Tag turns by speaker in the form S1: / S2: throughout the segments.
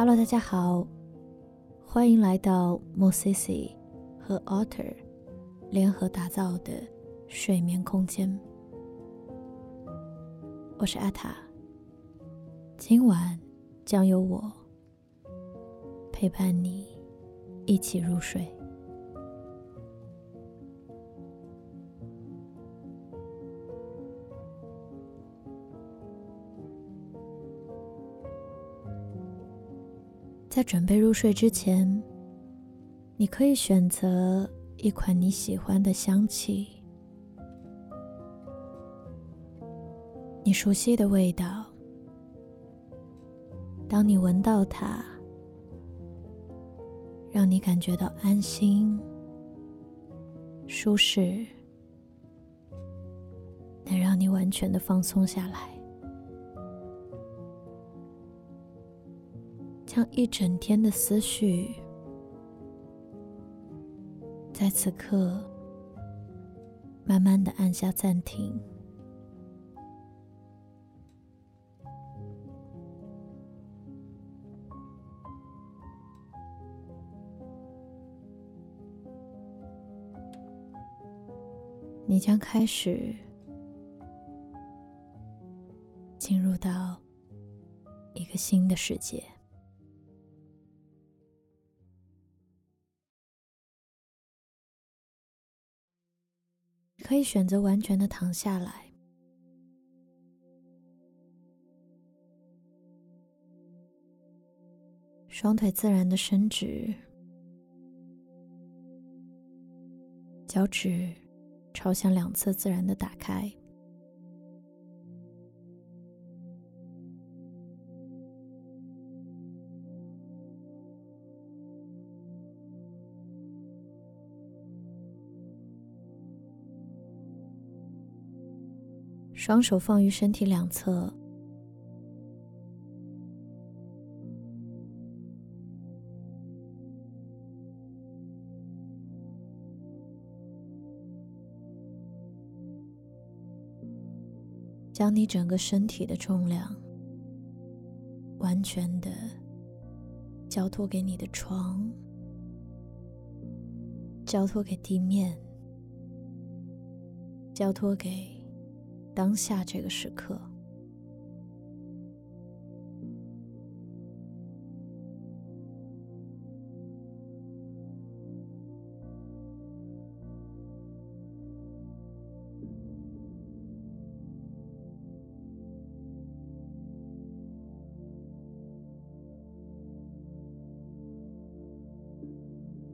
S1: Hello，大家好，欢迎来到 Mosisi 和 Otter 联合打造的睡眠空间。我是阿塔，今晚将由我陪伴你一起入睡。在准备入睡之前，你可以选择一款你喜欢的香气，你熟悉的味道。当你闻到它，让你感觉到安心、舒适，能让你完全的放松下来。将一整天的思绪，在此刻慢慢的按下暂停。你将开始进入到一个新的世界。以选择完全的躺下来，双腿自然的伸直，脚趾朝向两侧自然的打开。双手放于身体两侧，将你整个身体的重量完全的交托给你的床，交托给地面，交托给。当下这个时刻，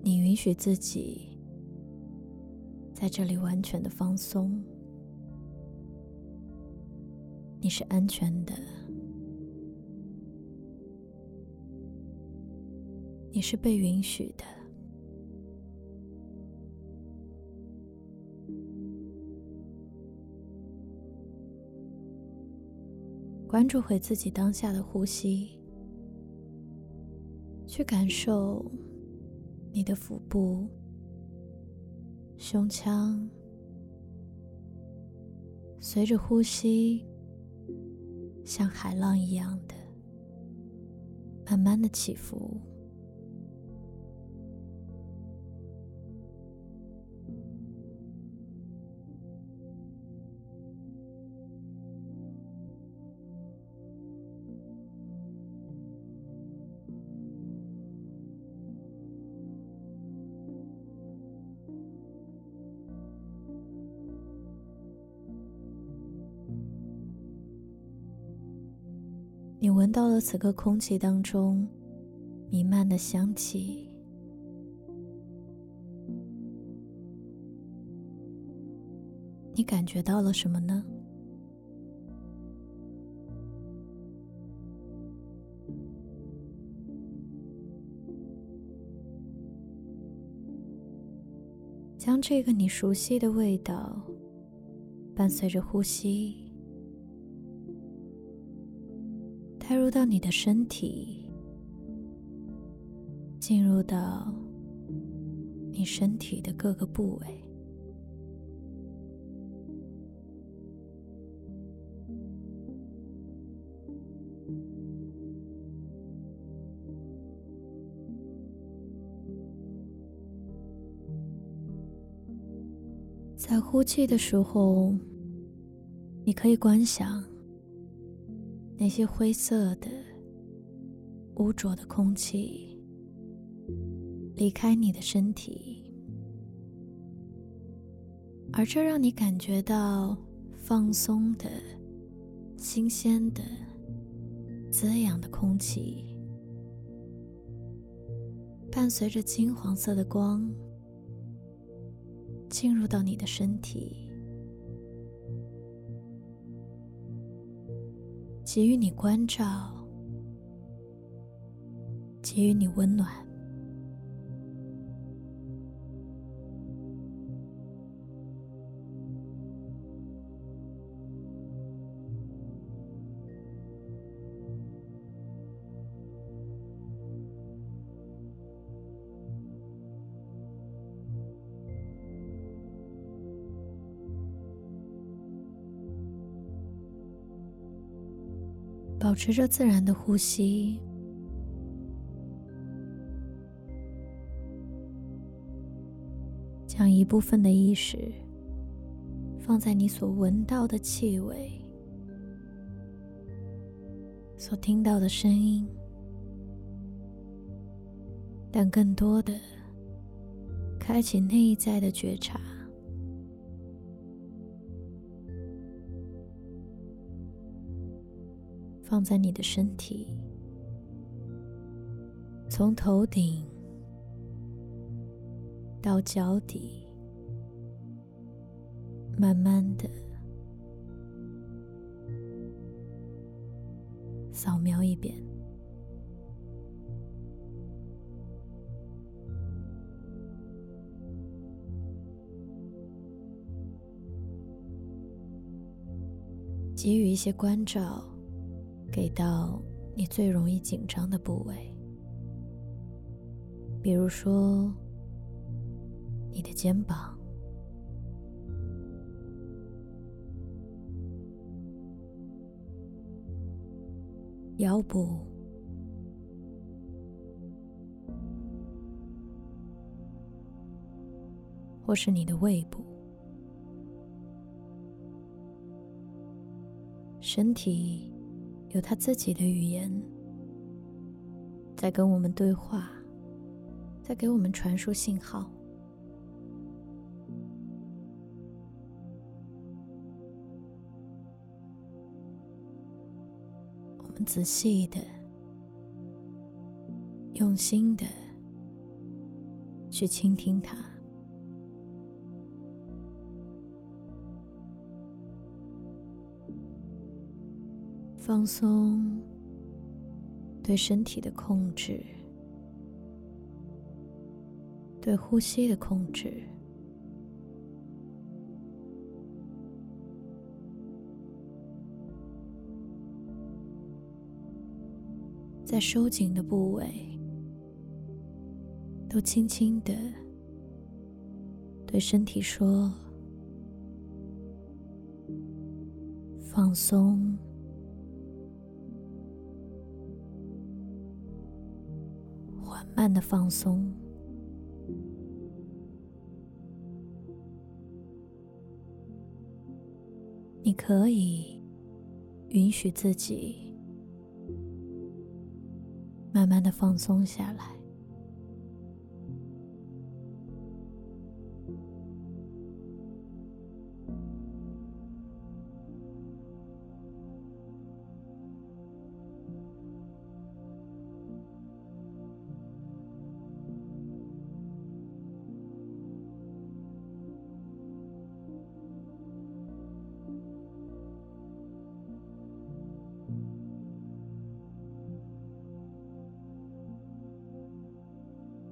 S1: 你允许自己在这里完全的放松。你是安全的，你是被允许的。关注回自己当下的呼吸，去感受你的腹部、胸腔，随着呼吸。像海浪一样的，慢慢的起伏。你闻到了此刻空气当中弥漫的香气，你感觉到了什么呢？将这个你熟悉的味道伴随着呼吸。带入到你的身体进入到你身体的各个部位。在呼气的时候你可以观想那些灰色的、污浊的空气离开你的身体，而这让你感觉到放松的、新鲜的、滋养的空气，伴随着金黄色的光。进入到你的身体，给予你关照，给予你温暖。保持着自然的呼吸，将一部分的意识放在你所闻到的气味、所听到的声音，但更多的开启内在的觉察。放在你的身体，从头顶到脚底，慢慢的扫描一遍，给予一些关照。给到你最容易紧张的部位，比如说你的肩膀、腰部，或是你的胃部，身体。有他自己的语言，在跟我们对话，在给我们传输信号。我们仔细的、用心的去倾听他。放松对身体的控制，对呼吸的控制，在收紧的部位，都轻轻的对身体说：“放松。”缓慢的放松，你可以允许自己慢慢的放松下来。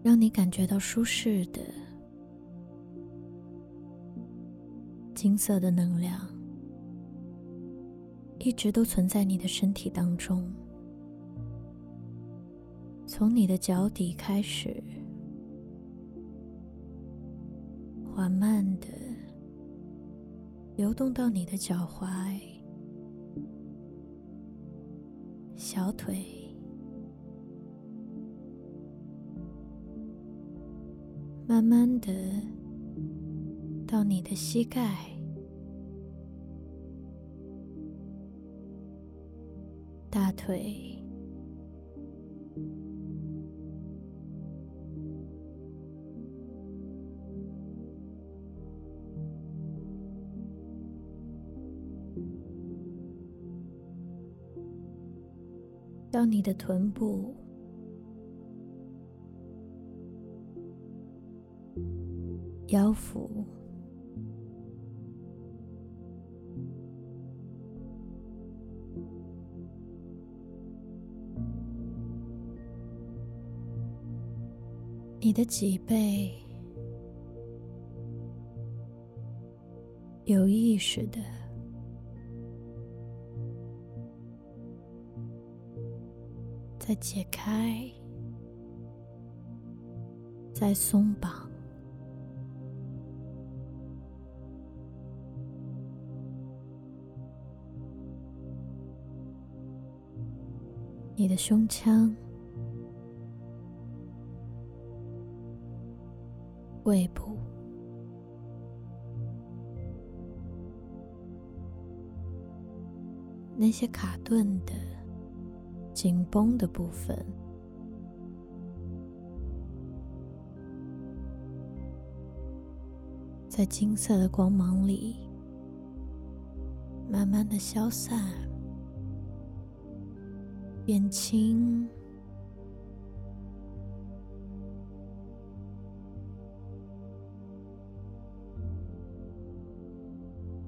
S1: 让你感觉到舒适的金色的能量，一直都存在你的身体当中，从你的脚底开始，缓慢的流动到你的脚踝、小腿。慢慢的到你的膝盖、大腿、到你的臀部。腰腹、你的脊背，有意识的在解开，在松绑。你的胸腔、胃部、那些卡顿的、紧绷的部分，在金色的光芒里，慢慢的消散。变轻，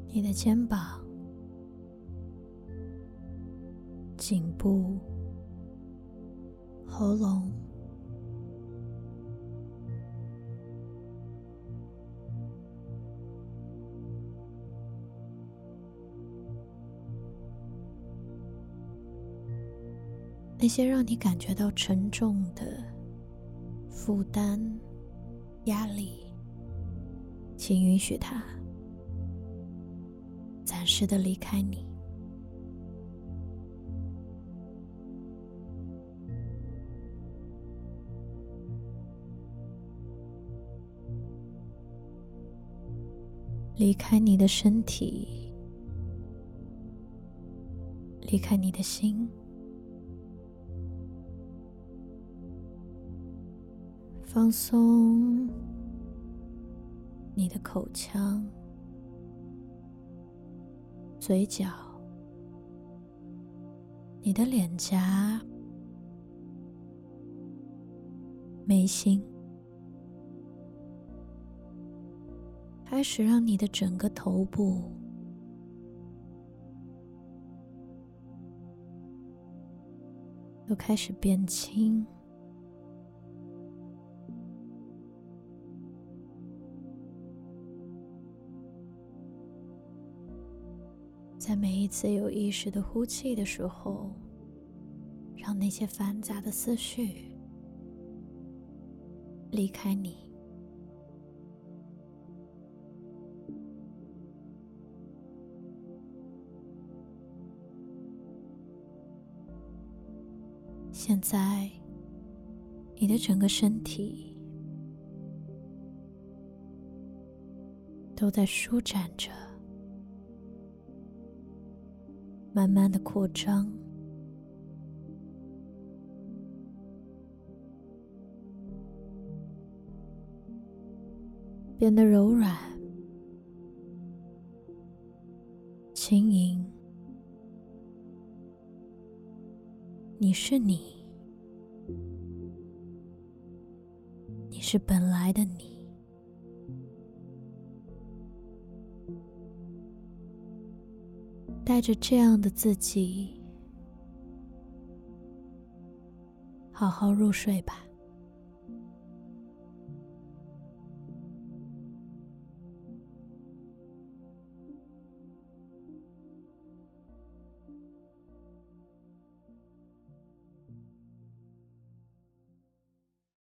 S1: 你的肩膀、颈部、喉咙。那些让你感觉到沉重的负担、压力，请允许它暂时的离开你，离开你的身体，离开你的心。放松你的口腔、嘴角、你的脸颊、眉心，开始让你的整个头部都开始变轻。在每一次有意识的呼气的时候，让那些繁杂的思绪离开你。现在，你的整个身体都在舒展着。慢慢的扩张，变得柔软、轻盈。你是你，你是本来的你。带着这样的自己，好好入睡吧。